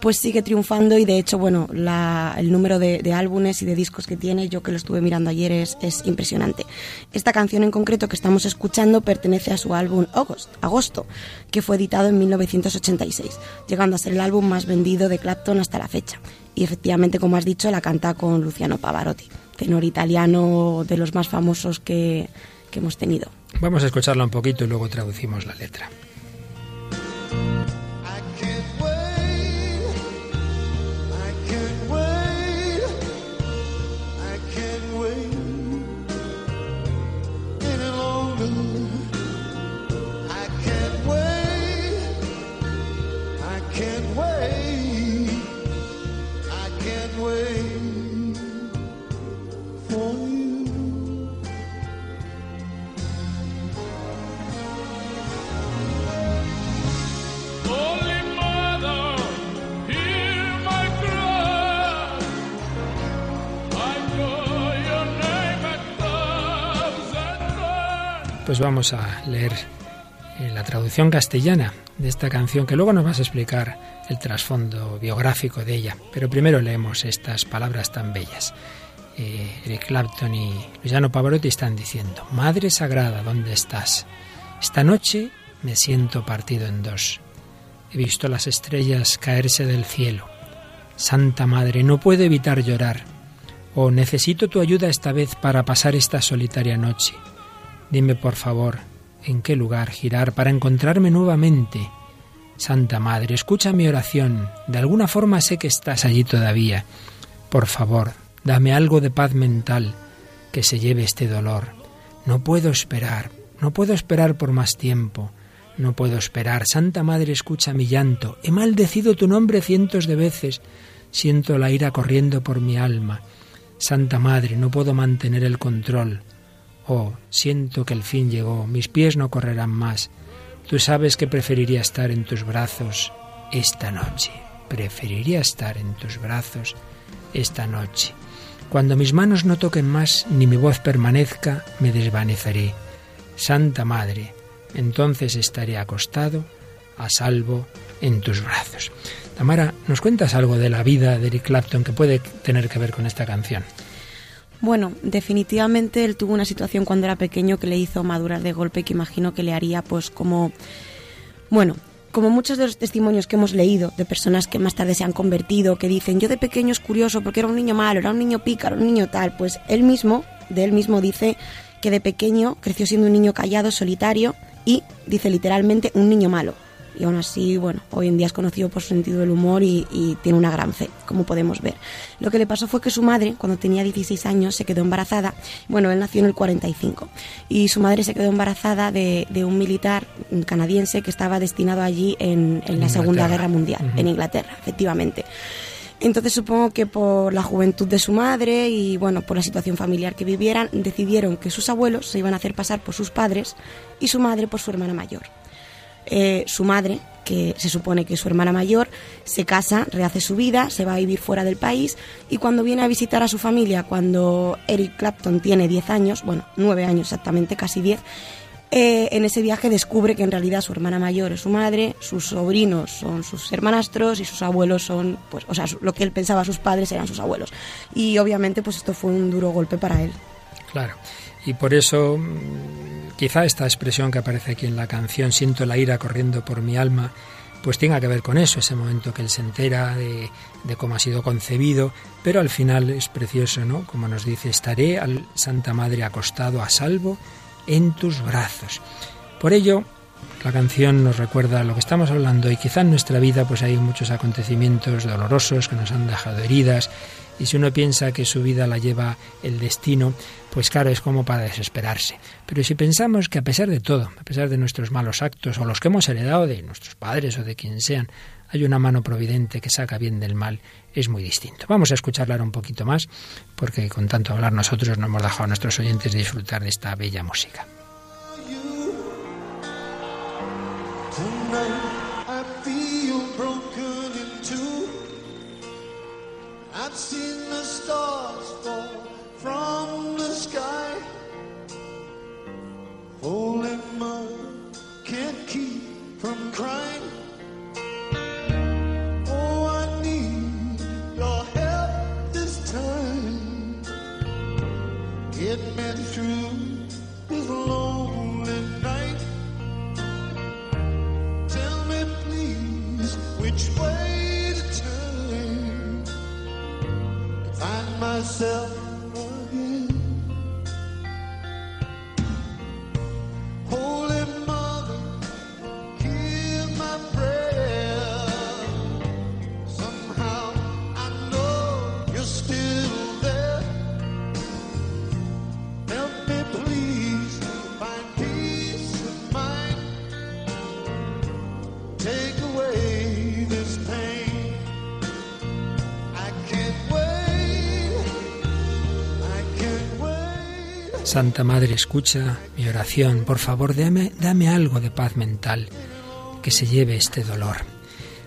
pues sigue triunfando y de hecho, bueno, el número de, álbumes y de discos que tiene, yo que lo estuve mirando ayer, es, es, impresionante. Esta canción en concreto que estamos escuchando pertenece a su álbum August, Agosto, que fue editado en 1986, llegando a ser el álbum más vendido de Clapton hasta la fecha. Y efectivamente, como has dicho, la canta con Luciano Pavarotti, tenor italiano de los más famosos que, que hemos tenido. Vamos a escucharla un poquito y luego traducimos la letra. Pues vamos a leer eh, la traducción castellana de esta canción, que luego nos vas a explicar el trasfondo biográfico de ella. Pero primero leemos estas palabras tan bellas. Eh, Eric Clapton y Luciano Pavarotti están diciendo, Madre Sagrada, ¿dónde estás? Esta noche me siento partido en dos. He visto las estrellas caerse del cielo. Santa Madre, no puedo evitar llorar. Oh, necesito tu ayuda esta vez para pasar esta solitaria noche. Dime, por favor, en qué lugar girar para encontrarme nuevamente. Santa Madre, escucha mi oración. De alguna forma sé que estás allí todavía. Por favor, dame algo de paz mental que se lleve este dolor. No puedo esperar, no puedo esperar por más tiempo. No puedo esperar. Santa Madre, escucha mi llanto. He maldecido tu nombre cientos de veces. Siento la ira corriendo por mi alma. Santa Madre, no puedo mantener el control. Oh, siento que el fin llegó, mis pies no correrán más. Tú sabes que preferiría estar en tus brazos esta noche. Preferiría estar en tus brazos esta noche. Cuando mis manos no toquen más ni mi voz permanezca, me desvaneceré. Santa Madre, entonces estaré acostado, a salvo, en tus brazos. Tamara, ¿nos cuentas algo de la vida de Eric Clapton que puede tener que ver con esta canción? Bueno, definitivamente él tuvo una situación cuando era pequeño que le hizo madurar de golpe que imagino que le haría pues como bueno, como muchos de los testimonios que hemos leído de personas que más tarde se han convertido, que dicen, yo de pequeño es curioso porque era un niño malo, era un niño pícaro, un niño tal, pues él mismo, de él mismo dice que de pequeño creció siendo un niño callado, solitario y, dice literalmente, un niño malo y aún así, bueno, hoy en día es conocido por su sentido del humor y, tiene una gran fe, como podemos ver. Lo que le pasó fue que su madre, cuando tenía 16 años, se quedó embarazada. Bueno, él nació en el 45 y su madre se quedó embarazada de, un militar canadiense que estaba destinado allí en, la Segunda Guerra Mundial, en Inglaterra, efectivamente. Entonces supongo que por la juventud de su madre y bueno, por la situación familiar que vivieran, decidieron que sus abuelos se iban a hacer pasar por sus padres y su madre por su hermana mayor. Eh, su madre, que se supone que es su hermana mayor, se casa, rehace su vida, se va a vivir fuera del país y cuando viene a visitar a su familia, cuando Eric Clapton tiene 10 años, bueno, 9 años exactamente, casi 10, eh, en ese viaje descubre que en realidad su hermana mayor es su madre, sus sobrinos son sus hermanastros y sus abuelos son, pues, o sea, lo que él pensaba sus padres eran sus abuelos. Y obviamente, pues esto fue un duro golpe para él. Claro. Y por eso Quizá esta expresión que aparece aquí en la canción, siento la ira corriendo por mi alma, pues tenga que ver con eso, ese momento que él se entera de, cómo ha sido concebido, pero al final es precioso, ¿no? Como nos dice, estaré al Santa Madre acostado a salvo en tus brazos. Por ello, la canción nos recuerda lo que estamos hablando y quizá en nuestra vida pues hay muchos acontecimientos dolorosos que nos han dejado heridas y si uno piensa que su vida la lleva el destino, pues claro, es como para desesperarse. Pero si pensamos que a pesar de todo, a pesar de nuestros malos actos o los que hemos heredado de nuestros padres o de quien sean, hay una mano providente que saca bien del mal, es muy distinto. Vamos a escucharla un poquito más, porque con tanto hablar nosotros no hemos dejado a nuestros oyentes disfrutar de esta bella música. I've seen the stars fall from the sky. Holy Santa Madre, escucha mi oración. Por favor, dame, dame algo de paz mental que se lleve este dolor.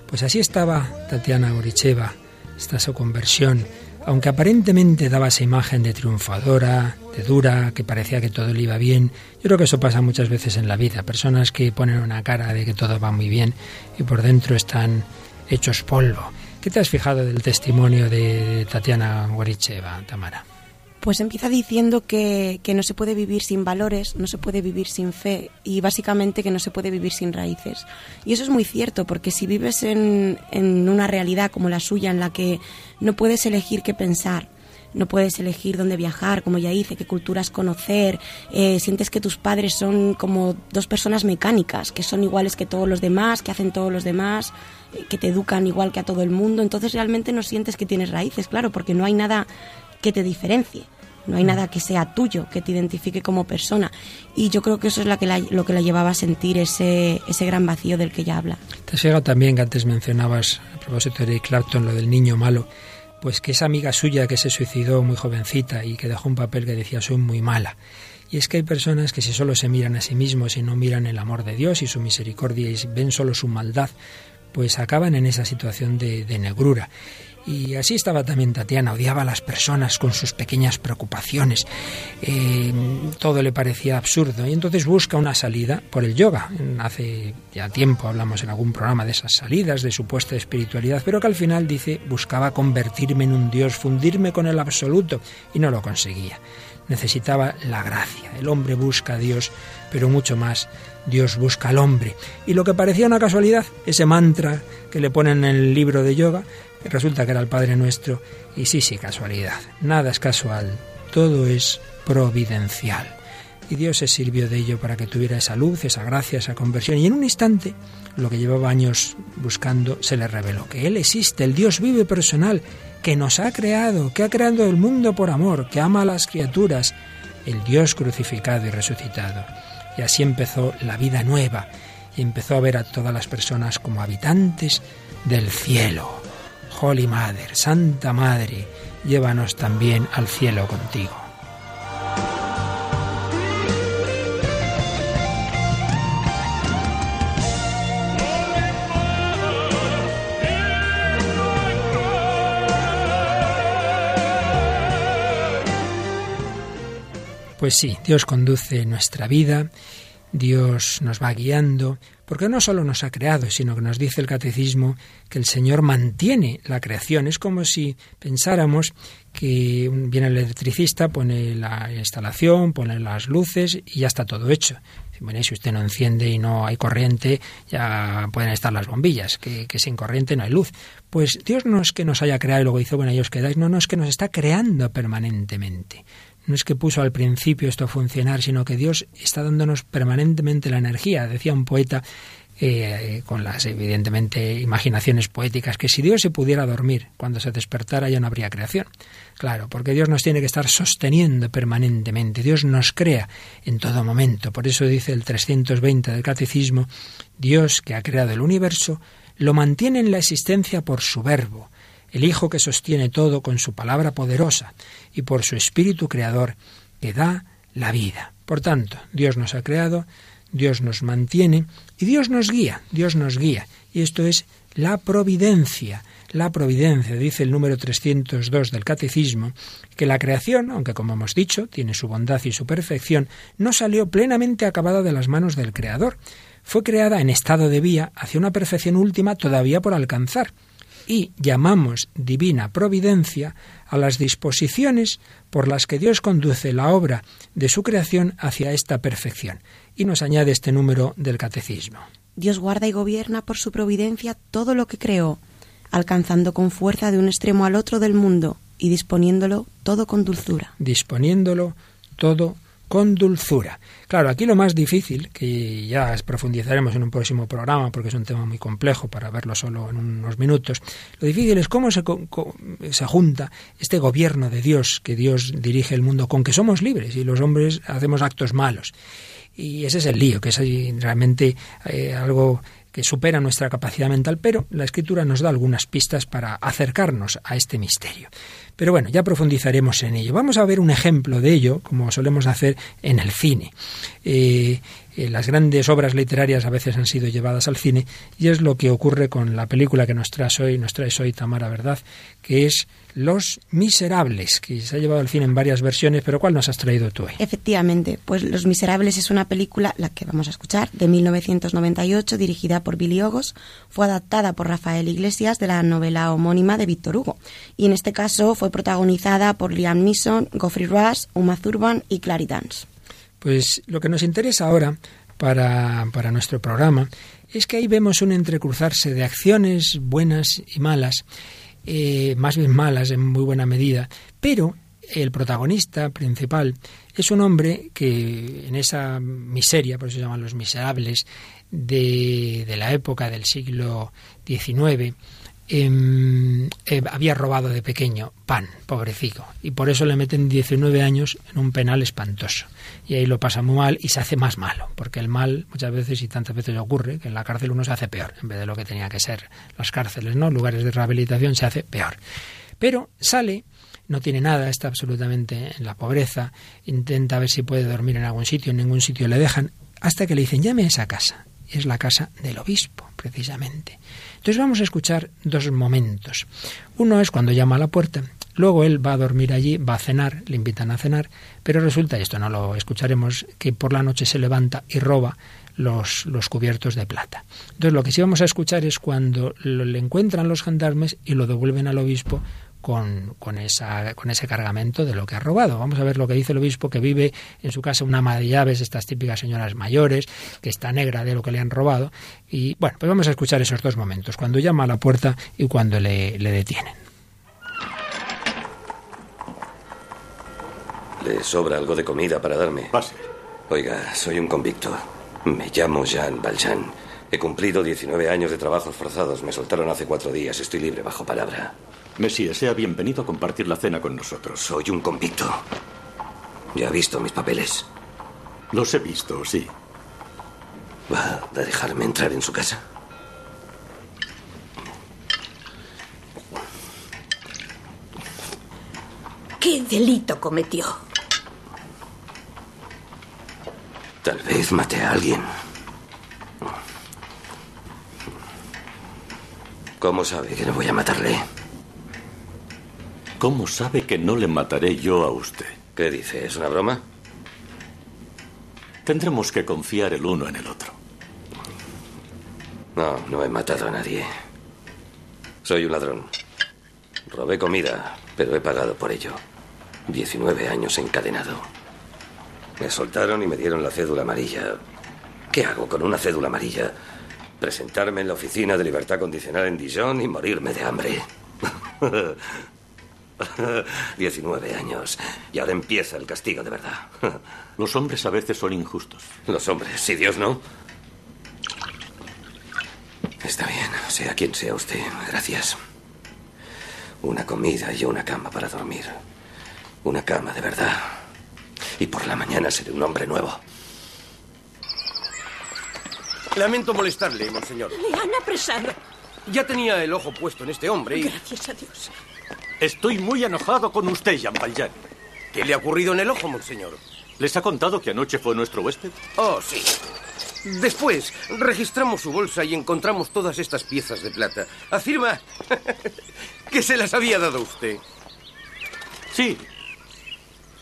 Pues así estaba Tatiana Goricheva, esta su conversión, aunque aparentemente daba esa imagen de triunfadora, de dura, que parecía que todo le iba bien. Yo creo que eso pasa muchas veces en la vida. Personas que ponen una cara de que todo va muy bien y por dentro están hechos polvo. ¿Qué te has fijado del testimonio de Tatiana Goricheva, Tamara? Pues empieza diciendo que, no se puede vivir sin valores, no se puede vivir sin fe y básicamente que no se puede vivir sin raíces. Y eso es muy cierto, porque si vives en, una realidad como la suya, en la que no puedes elegir qué pensar, no puedes elegir dónde viajar, como ya hice, qué culturas conocer, eh, sientes que tus padres son como dos personas mecánicas, que son iguales que todos los demás, que hacen todos los demás, eh, que te educan igual que a todo el mundo, entonces realmente no sientes que tienes raíces, claro, porque no hay nada que te diferencie no hay nada que sea tuyo, que te identifique como persona. Y yo creo que eso es lo que la, lo que la llevaba a sentir ese, ese gran vacío del que ella habla. Te llega también que antes mencionabas, a propósito de Clapton, lo del niño malo, pues que esa amiga suya que se suicidó muy jovencita y que dejó un papel que decía soy muy mala. Y es que hay personas que si solo se miran a sí mismos y no miran el amor de Dios y su misericordia y ven solo su maldad, pues acaban en esa situación de, de negrura. Y así estaba también Tatiana, odiaba a las personas con sus pequeñas preocupaciones, eh, todo le parecía absurdo y entonces busca una salida por el yoga. Hace ya tiempo hablamos en algún programa de esas salidas, de supuesta espiritualidad, pero que al final dice buscaba convertirme en un Dios, fundirme con el absoluto y no lo conseguía. Necesitaba la gracia. El hombre busca a Dios, pero mucho más Dios busca al hombre. Y lo que parecía una casualidad, ese mantra que le ponen en el libro de yoga, resulta que era el Padre Nuestro, y sí, sí, casualidad. Nada es casual, todo es providencial. Y Dios se sirvió de ello para que tuviera esa luz, esa gracia, esa conversión. Y en un instante, lo que llevaba años buscando, se le reveló que Él existe, el Dios vive personal, que nos ha creado, que ha creado el mundo por amor, que ama a las criaturas, el Dios crucificado y resucitado. Y así empezó la vida nueva, y empezó a ver a todas las personas como habitantes del cielo. Holy Mother, Santa Madre, llévanos también al cielo contigo. Pues sí, Dios conduce nuestra vida, Dios nos va guiando, porque no solo nos ha creado, sino que nos dice el catecismo que el Señor mantiene la creación. Es como si pensáramos que viene el electricista, pone la instalación, pone las luces y ya está todo hecho. Bueno, si usted no enciende y no hay corriente, ya pueden estar las bombillas, que, sin corriente no hay luz. Pues Dios no es que nos haya creado y luego dice, bueno, ahí os quedáis, no, no es que nos está creando permanentemente. No es que puso al principio esto a funcionar, sino que Dios está dándonos permanentemente la energía. Decía un poeta eh, con las evidentemente imaginaciones poéticas, que si Dios se pudiera dormir, cuando se despertara ya no habría creación. Claro, porque Dios nos tiene que estar sosteniendo permanentemente, Dios nos crea en todo momento. Por eso dice el 320 del Catecismo, Dios que ha creado el universo, lo mantiene en la existencia por su verbo, el Hijo que sostiene todo con su palabra poderosa y por su Espíritu Creador que da la vida. Por tanto, Dios nos ha creado, Dios nos mantiene y Dios nos guía, Dios nos guía. Y esto es la providencia. La providencia, dice el número 302 del Catecismo, que la creación, aunque como hemos dicho, tiene su bondad y su perfección, no salió plenamente acabada de las manos del Creador. Fue creada en estado de vía hacia una perfección última todavía por alcanzar y llamamos divina providencia a las disposiciones por las que Dios conduce la obra de su creación hacia esta perfección. Y nos añade este número del catecismo. Dios guarda y gobierna por su providencia todo lo que creó, alcanzando con fuerza de un extremo al otro del mundo y disponiéndolo todo con dulzura. Disponiéndolo todo con dulzura. Claro, aquí lo más difícil, que ya profundizaremos en un próximo programa porque es un tema muy complejo para verlo solo en unos minutos, lo difícil es cómo se, se junta este gobierno de Dios, que Dios dirige el mundo, con que somos libres y los hombres hacemos actos malos. Y ese es el lío, que es realmente eh, algo que supera nuestra capacidad mental, pero la escritura nos da algunas pistas para acercarnos a este misterio. Pero bueno, ya profundizaremos en ello. Vamos a ver un ejemplo de ello, como solemos hacer en el cine. Eh, eh, las grandes obras literarias a veces han sido llevadas al cine y es lo que ocurre con la película que nos trae hoy, nos trae hoy Tamara, ¿verdad? Que es Los Miserables, que se ha llevado al cine en varias versiones, pero ¿cuál nos has traído tú hoy? Efectivamente, pues Los Miserables es una película, la que vamos a escuchar, de 1998, dirigida por Billy Ogos, fue adaptada por Rafael Iglesias de la novela homónima de Víctor Hugo, y en este caso fue protagonizada por Liam Neeson, Geoffrey Rush, Uma Thurman y Clary Dance. Pues lo que nos interesa ahora para, para nuestro programa es que ahí vemos un entrecruzarse de acciones buenas y malas, eh, más bien malas en muy buena medida, pero el protagonista principal es un hombre que en esa miseria, por eso se llaman los miserables, de, de la época del siglo XIX, em, eh, había robado de pequeño pan, pobrecito, y por eso le meten 19 años en un penal espantoso. Y ahí lo pasa muy mal y se hace más malo, porque el mal muchas veces y tantas veces ocurre que en la cárcel uno se hace peor, en vez de lo que tenía que ser las cárceles, ¿no? Lugares de rehabilitación se hace peor. Pero sale no tiene nada, está absolutamente en la pobreza, intenta ver si puede dormir en algún sitio, en ningún sitio le dejan, hasta que le dicen llame a esa casa. Es la casa del obispo, precisamente. Entonces vamos a escuchar dos momentos. Uno es cuando llama a la puerta, luego él va a dormir allí, va a cenar, le invitan a cenar, pero resulta, y esto no lo escucharemos, que por la noche se levanta y roba los, los, cubiertos de plata. Entonces lo que sí vamos a escuchar es cuando le encuentran los gendarmes y lo devuelven al obispo con, con, esa, con ese cargamento de lo que ha robado. Vamos a ver lo que dice el obispo, que vive en su casa una ama de llaves, estas típicas señoras mayores, que está negra de lo que le han robado. Y bueno, pues vamos a escuchar esos dos momentos, cuando llama a la puerta y cuando le, le detienen. ¿Le sobra algo de comida para darme? Pase. Oiga, soy un convicto. Me llamo Jean Valjean. He cumplido 19 años de trabajos forzados. Me soltaron hace cuatro días. Estoy libre bajo palabra. Mesías, sea bienvenido a compartir la cena con nosotros. Soy un convicto. ¿Ya ha visto mis papeles? Los he visto, sí. ¿Va a dejarme entrar en su casa? ¿Qué delito cometió? Tal vez maté a alguien. ¿Cómo sabe que no voy a matarle? ¿Cómo sabe que no le mataré yo a usted? ¿Qué dice? ¿Es una broma? Tendremos que confiar el uno en el otro. No, no he matado a nadie. Soy un ladrón. Robé comida, pero he pagado por ello. 19 años encadenado. Me soltaron y me dieron la cédula amarilla. ¿Qué hago con una cédula amarilla? Presentarme en la oficina de libertad condicional en Dijon y morirme de hambre. 19 años. Y ahora empieza el castigo de verdad. Los hombres a veces son injustos. Los hombres, si Dios no. Está bien, sea quien sea usted. Gracias. Una comida y una cama para dormir. Una cama de verdad. Y por la mañana seré un hombre nuevo. Lamento molestarle, monseñor. Le han apresado. Ya tenía el ojo puesto en este hombre y... Gracias a Dios. Estoy muy enojado con usted, Jean Valjean. ¿Qué le ha ocurrido en el ojo, monseñor? ¿Les ha contado que anoche fue nuestro huésped? Oh, sí. Después, registramos su bolsa y encontramos todas estas piezas de plata. Afirma que se las había dado usted. Sí.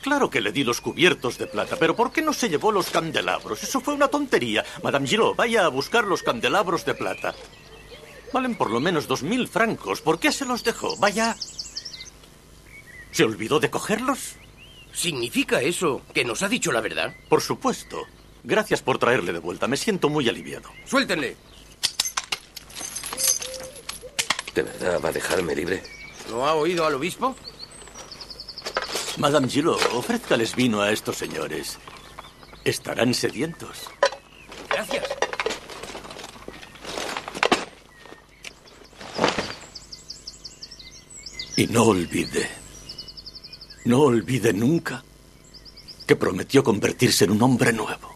Claro que le di los cubiertos de plata, pero ¿por qué no se llevó los candelabros? Eso fue una tontería. Madame Giraud, vaya a buscar los candelabros de plata. Valen por lo menos dos mil francos. ¿Por qué se los dejó? Vaya. ¿Se olvidó de cogerlos? ¿Significa eso que nos ha dicho la verdad? Por supuesto. Gracias por traerle de vuelta. Me siento muy aliviado. Suéltenle. ¿De verdad va a dejarme libre? ¿No ha oído al obispo? Madame Gillot, ofrézcales vino a estos señores. Estarán sedientos. Gracias. Y no olvide, no olvide nunca que prometió convertirse en un hombre nuevo.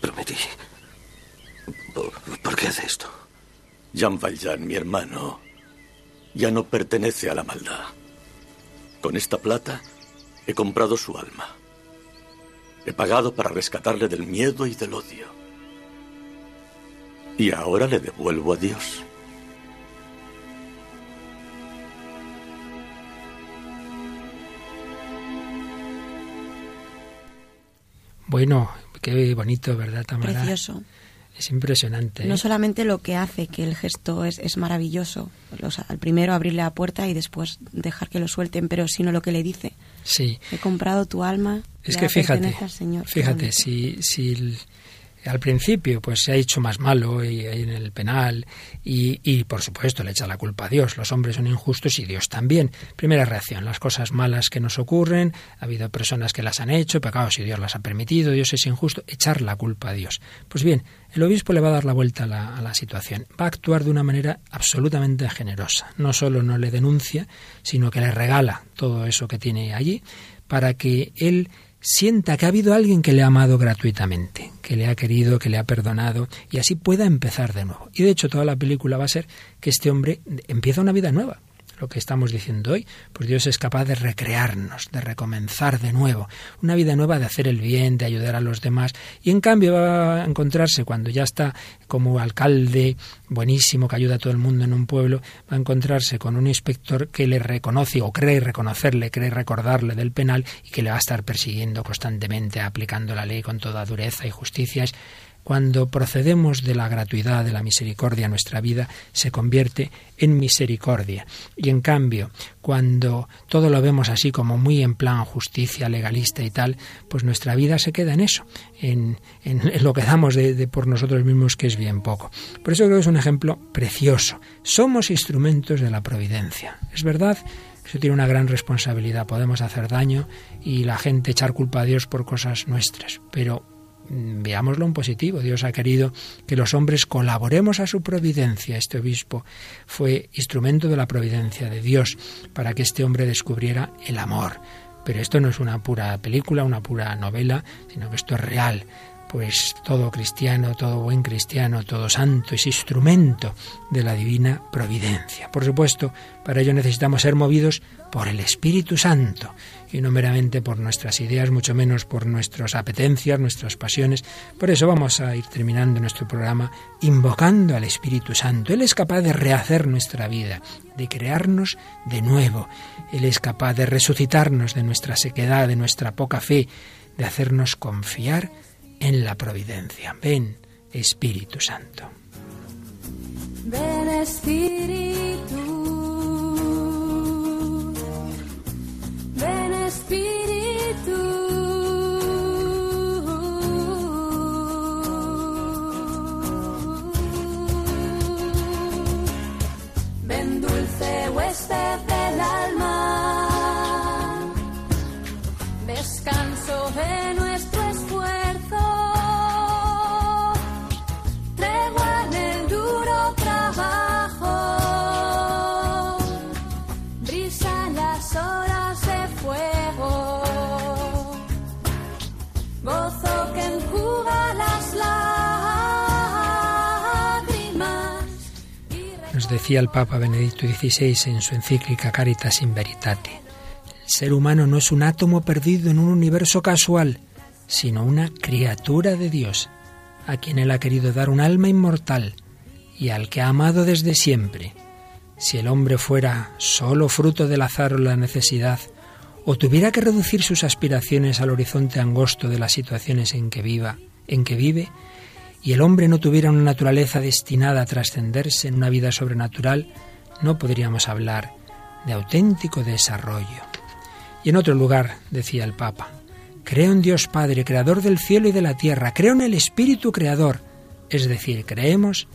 Prometí. ¿Por, qué hace esto? Jean Valjean, mi hermano, ya no pertenece a la maldad. Con esta plata he comprado su alma. He pagado para rescatarle del miedo y del odio. Y ahora le devuelvo a Dios. Bueno, qué bonito, ¿verdad, Tamara? Precioso. Es impresionante. No ¿eh? solamente lo que hace, que el gesto es, es maravilloso, los- al primero abrirle la puerta y después dejar que lo suelten, pero sino lo que le dice. Sí. He comprado tu alma. Es que fíjate, pertenece al Señor. Fíjate, si, si el- al principio pues se ha hecho más malo y, en el penal y, y, por supuesto le echa la culpa a Dios. Los hombres son injustos y Dios también. Primera reacción, las cosas malas que nos ocurren, ha habido personas que las han hecho, claro, si Dios las ha permitido, Dios es injusto, echar la culpa a Dios. Pues bien, el obispo le va a dar la vuelta a la, a la situación. Va a actuar de una manera absolutamente generosa. No solo no le denuncia, sino que le regala todo eso que tiene allí para que él sienta que ha habido alguien que le ha amado gratuitamente, que le ha querido, que le ha perdonado, y así pueda empezar de nuevo. Y de hecho toda la película va a ser que este hombre empieza una vida nueva, lo que estamos diciendo hoy, pues Dios es capaz de recrearnos, de recomenzar de nuevo, una vida nueva de hacer el bien, de ayudar a los demás, y en cambio va a encontrarse cuando ya está como alcalde buenísimo que ayuda a todo el mundo en un pueblo, va a encontrarse con un inspector que le reconoce o cree reconocerle, cree recordarle del penal y que le va a estar persiguiendo constantemente, aplicando la ley con toda dureza y justicia. Cuando procedemos de la gratuidad, de la misericordia, nuestra vida se convierte en misericordia. Y en cambio, cuando todo lo vemos así como muy en plan justicia legalista y tal, pues nuestra vida se queda en eso, en, lo que damos de, por nosotros mismos, que es bien poco. Por eso creo que es un ejemplo precioso. Somos instrumentos de la providencia. Es verdad eso tiene una gran responsabilidad. Podemos hacer daño y la gente echar culpa a Dios por cosas nuestras. Pero veámoslo en positivo. Dios ha querido que los hombres colaboremos a su providencia. Este obispo fue instrumento de la providencia de Dios para que este hombre descubriera el amor. Pero esto no es una pura película, una pura novela, sino que esto es real pues todo cristiano, todo buen cristiano, todo santo es instrumento de la divina providencia. Por supuesto, para ello necesitamos ser movidos por el Espíritu Santo y no meramente por nuestras ideas, mucho menos por nuestras apetencias, nuestras pasiones. Por eso vamos a ir terminando nuestro programa invocando al Espíritu Santo. Él es capaz de rehacer nuestra vida, de crearnos de nuevo. Él es capaz de resucitarnos de nuestra sequedad, de nuestra poca fe, de hacernos confiar en la providencia. Ven, Espíritu Santo. Ven, Espíritu. Ven, Espíritu. Ven, dulce huésped decía el Papa Benedicto XVI en su encíclica Caritas in Veritate. El ser humano no es un átomo perdido en un universo casual, sino una criatura de Dios, a quien Él ha querido dar un alma inmortal y al que ha amado desde siempre. Si el hombre fuera solo fruto del azar o la necesidad, o tuviera que reducir sus aspiraciones al horizonte angosto de las situaciones en que viva, en que vive, y el hombre no tuviera una naturaleza destinada a trascenderse en una vida sobrenatural, no podríamos hablar de auténtico desarrollo. Y en otro lugar decía el Papa, creo en Dios Padre, creador del cielo y de la tierra, creo en el Espíritu Creador, es decir, creemos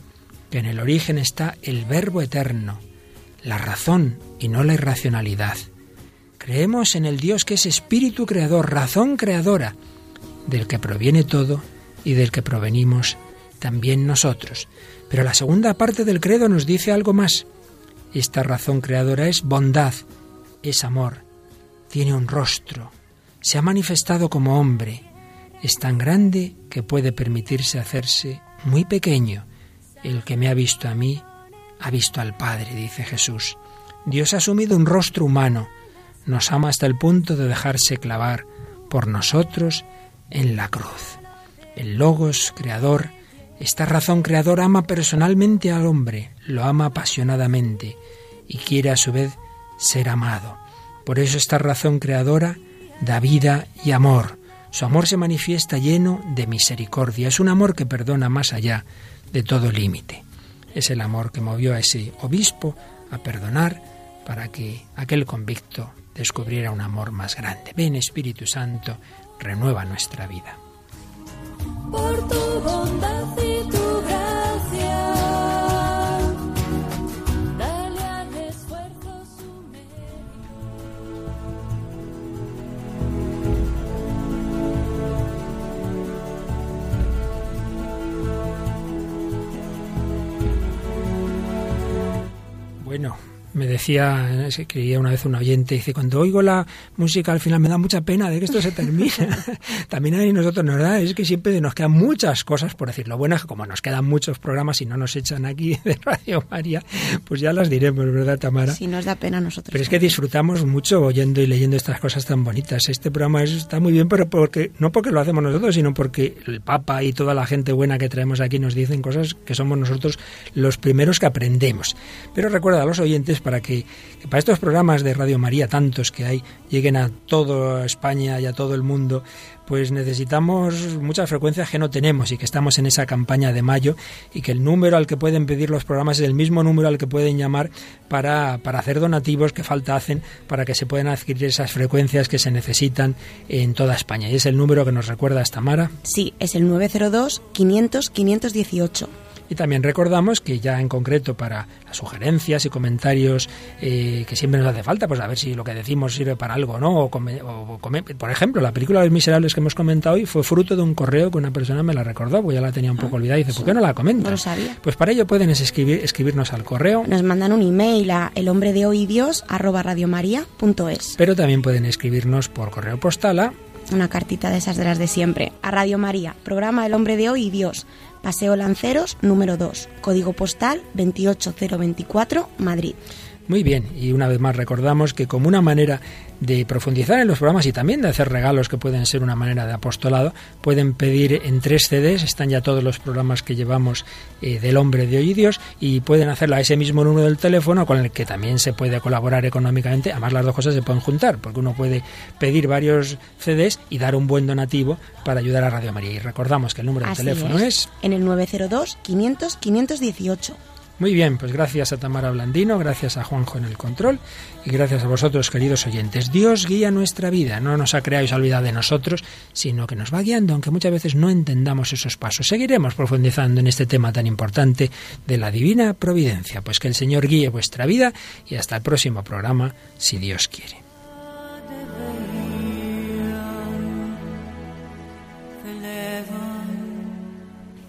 que en el origen está el Verbo eterno, la razón y no la irracionalidad. Creemos en el Dios que es Espíritu Creador, razón creadora, del que proviene todo y del que provenimos también nosotros. Pero la segunda parte del credo nos dice algo más. Esta razón creadora es bondad, es amor, tiene un rostro, se ha manifestado como hombre, es tan grande que puede permitirse hacerse muy pequeño. El que me ha visto a mí, ha visto al Padre, dice Jesús. Dios ha asumido un rostro humano, nos ama hasta el punto de dejarse clavar por nosotros en la cruz. El Logos, Creador, esta razón creadora ama personalmente al hombre, lo ama apasionadamente y quiere a su vez ser amado. Por eso esta razón creadora da vida y amor. Su amor se manifiesta lleno de misericordia. Es un amor que perdona más allá de todo límite. Es el amor que movió a ese obispo a perdonar para que aquel convicto descubriera un amor más grande. Ven Espíritu Santo, renueva nuestra vida. por tu bondad Bueno, me decía, es que creía una vez un oyente, dice, cuando oigo la música al final me da mucha pena de que esto se termine. También a nosotros nos da, es que siempre nos quedan muchas cosas por decir. Lo bueno es que como nos quedan muchos programas y no nos echan aquí de Radio María, pues ya las diremos, ¿verdad, Tamara? Si nos da pena a nosotros. Pero es que disfrutamos mucho oyendo y leyendo estas cosas tan bonitas. Este programa es- está muy bien, pero porque no porque lo hacemos nosotros, sino porque el Papa y toda la gente buena que traemos aquí nos dicen cosas que somos nosotros los primeros que aprendemos. Pero recuerda a los oyentes para que, que para estos programas de Radio María, tantos que hay, lleguen a toda España y a todo el mundo, pues necesitamos muchas frecuencias que no tenemos y que estamos en esa campaña de mayo y que el número al que pueden pedir los programas es el mismo número al que pueden llamar para, para hacer donativos que falta hacen para que se puedan adquirir esas frecuencias que se necesitan en toda España. Y es el número que nos recuerda esta Mara. Sí, es el 902-500-518. Y también recordamos que ya en concreto para las sugerencias y comentarios eh, que siempre nos hace falta, pues a ver si lo que decimos sirve para algo o no. O come- o come- por ejemplo, la película Los Miserables que hemos comentado hoy fue fruto de un correo que una persona me la recordó, porque ya la tenía un poco olvidada y dice, ¿por qué no la comentas? No sabía. Pues para ello pueden escribir, escribirnos al correo, Nos mandan un email a el hombre de hoy y Dios arroba radiomaria.es. pero también pueden escribirnos por correo postal a Una cartita de esas de las de siempre. A Radio María, programa El hombre de hoy y Dios. Paseo Lanceros, número 2. Código postal 28024, Madrid. Muy bien, y una vez más recordamos que como una manera de profundizar en los programas y también de hacer regalos que pueden ser una manera de apostolado, pueden pedir en tres CDs, están ya todos los programas que llevamos eh, del hombre de hoy y Dios, y pueden hacerlo a ese mismo número del teléfono con el que también se puede colaborar económicamente. Además las dos cosas se pueden juntar, porque uno puede pedir varios CDs y dar un buen donativo para ayudar a Radio María. Y recordamos que el número Así de teléfono es En el 902-500-518. Muy bien, pues gracias a Tamara Blandino, gracias a Juanjo en el control y gracias a vosotros, queridos oyentes. Dios guía nuestra vida, no nos ha creado y se ha olvidado de nosotros, sino que nos va guiando, aunque muchas veces no entendamos esos pasos. Seguiremos profundizando en este tema tan importante de la divina providencia. Pues que el Señor guíe vuestra vida y hasta el próximo programa, si Dios quiere.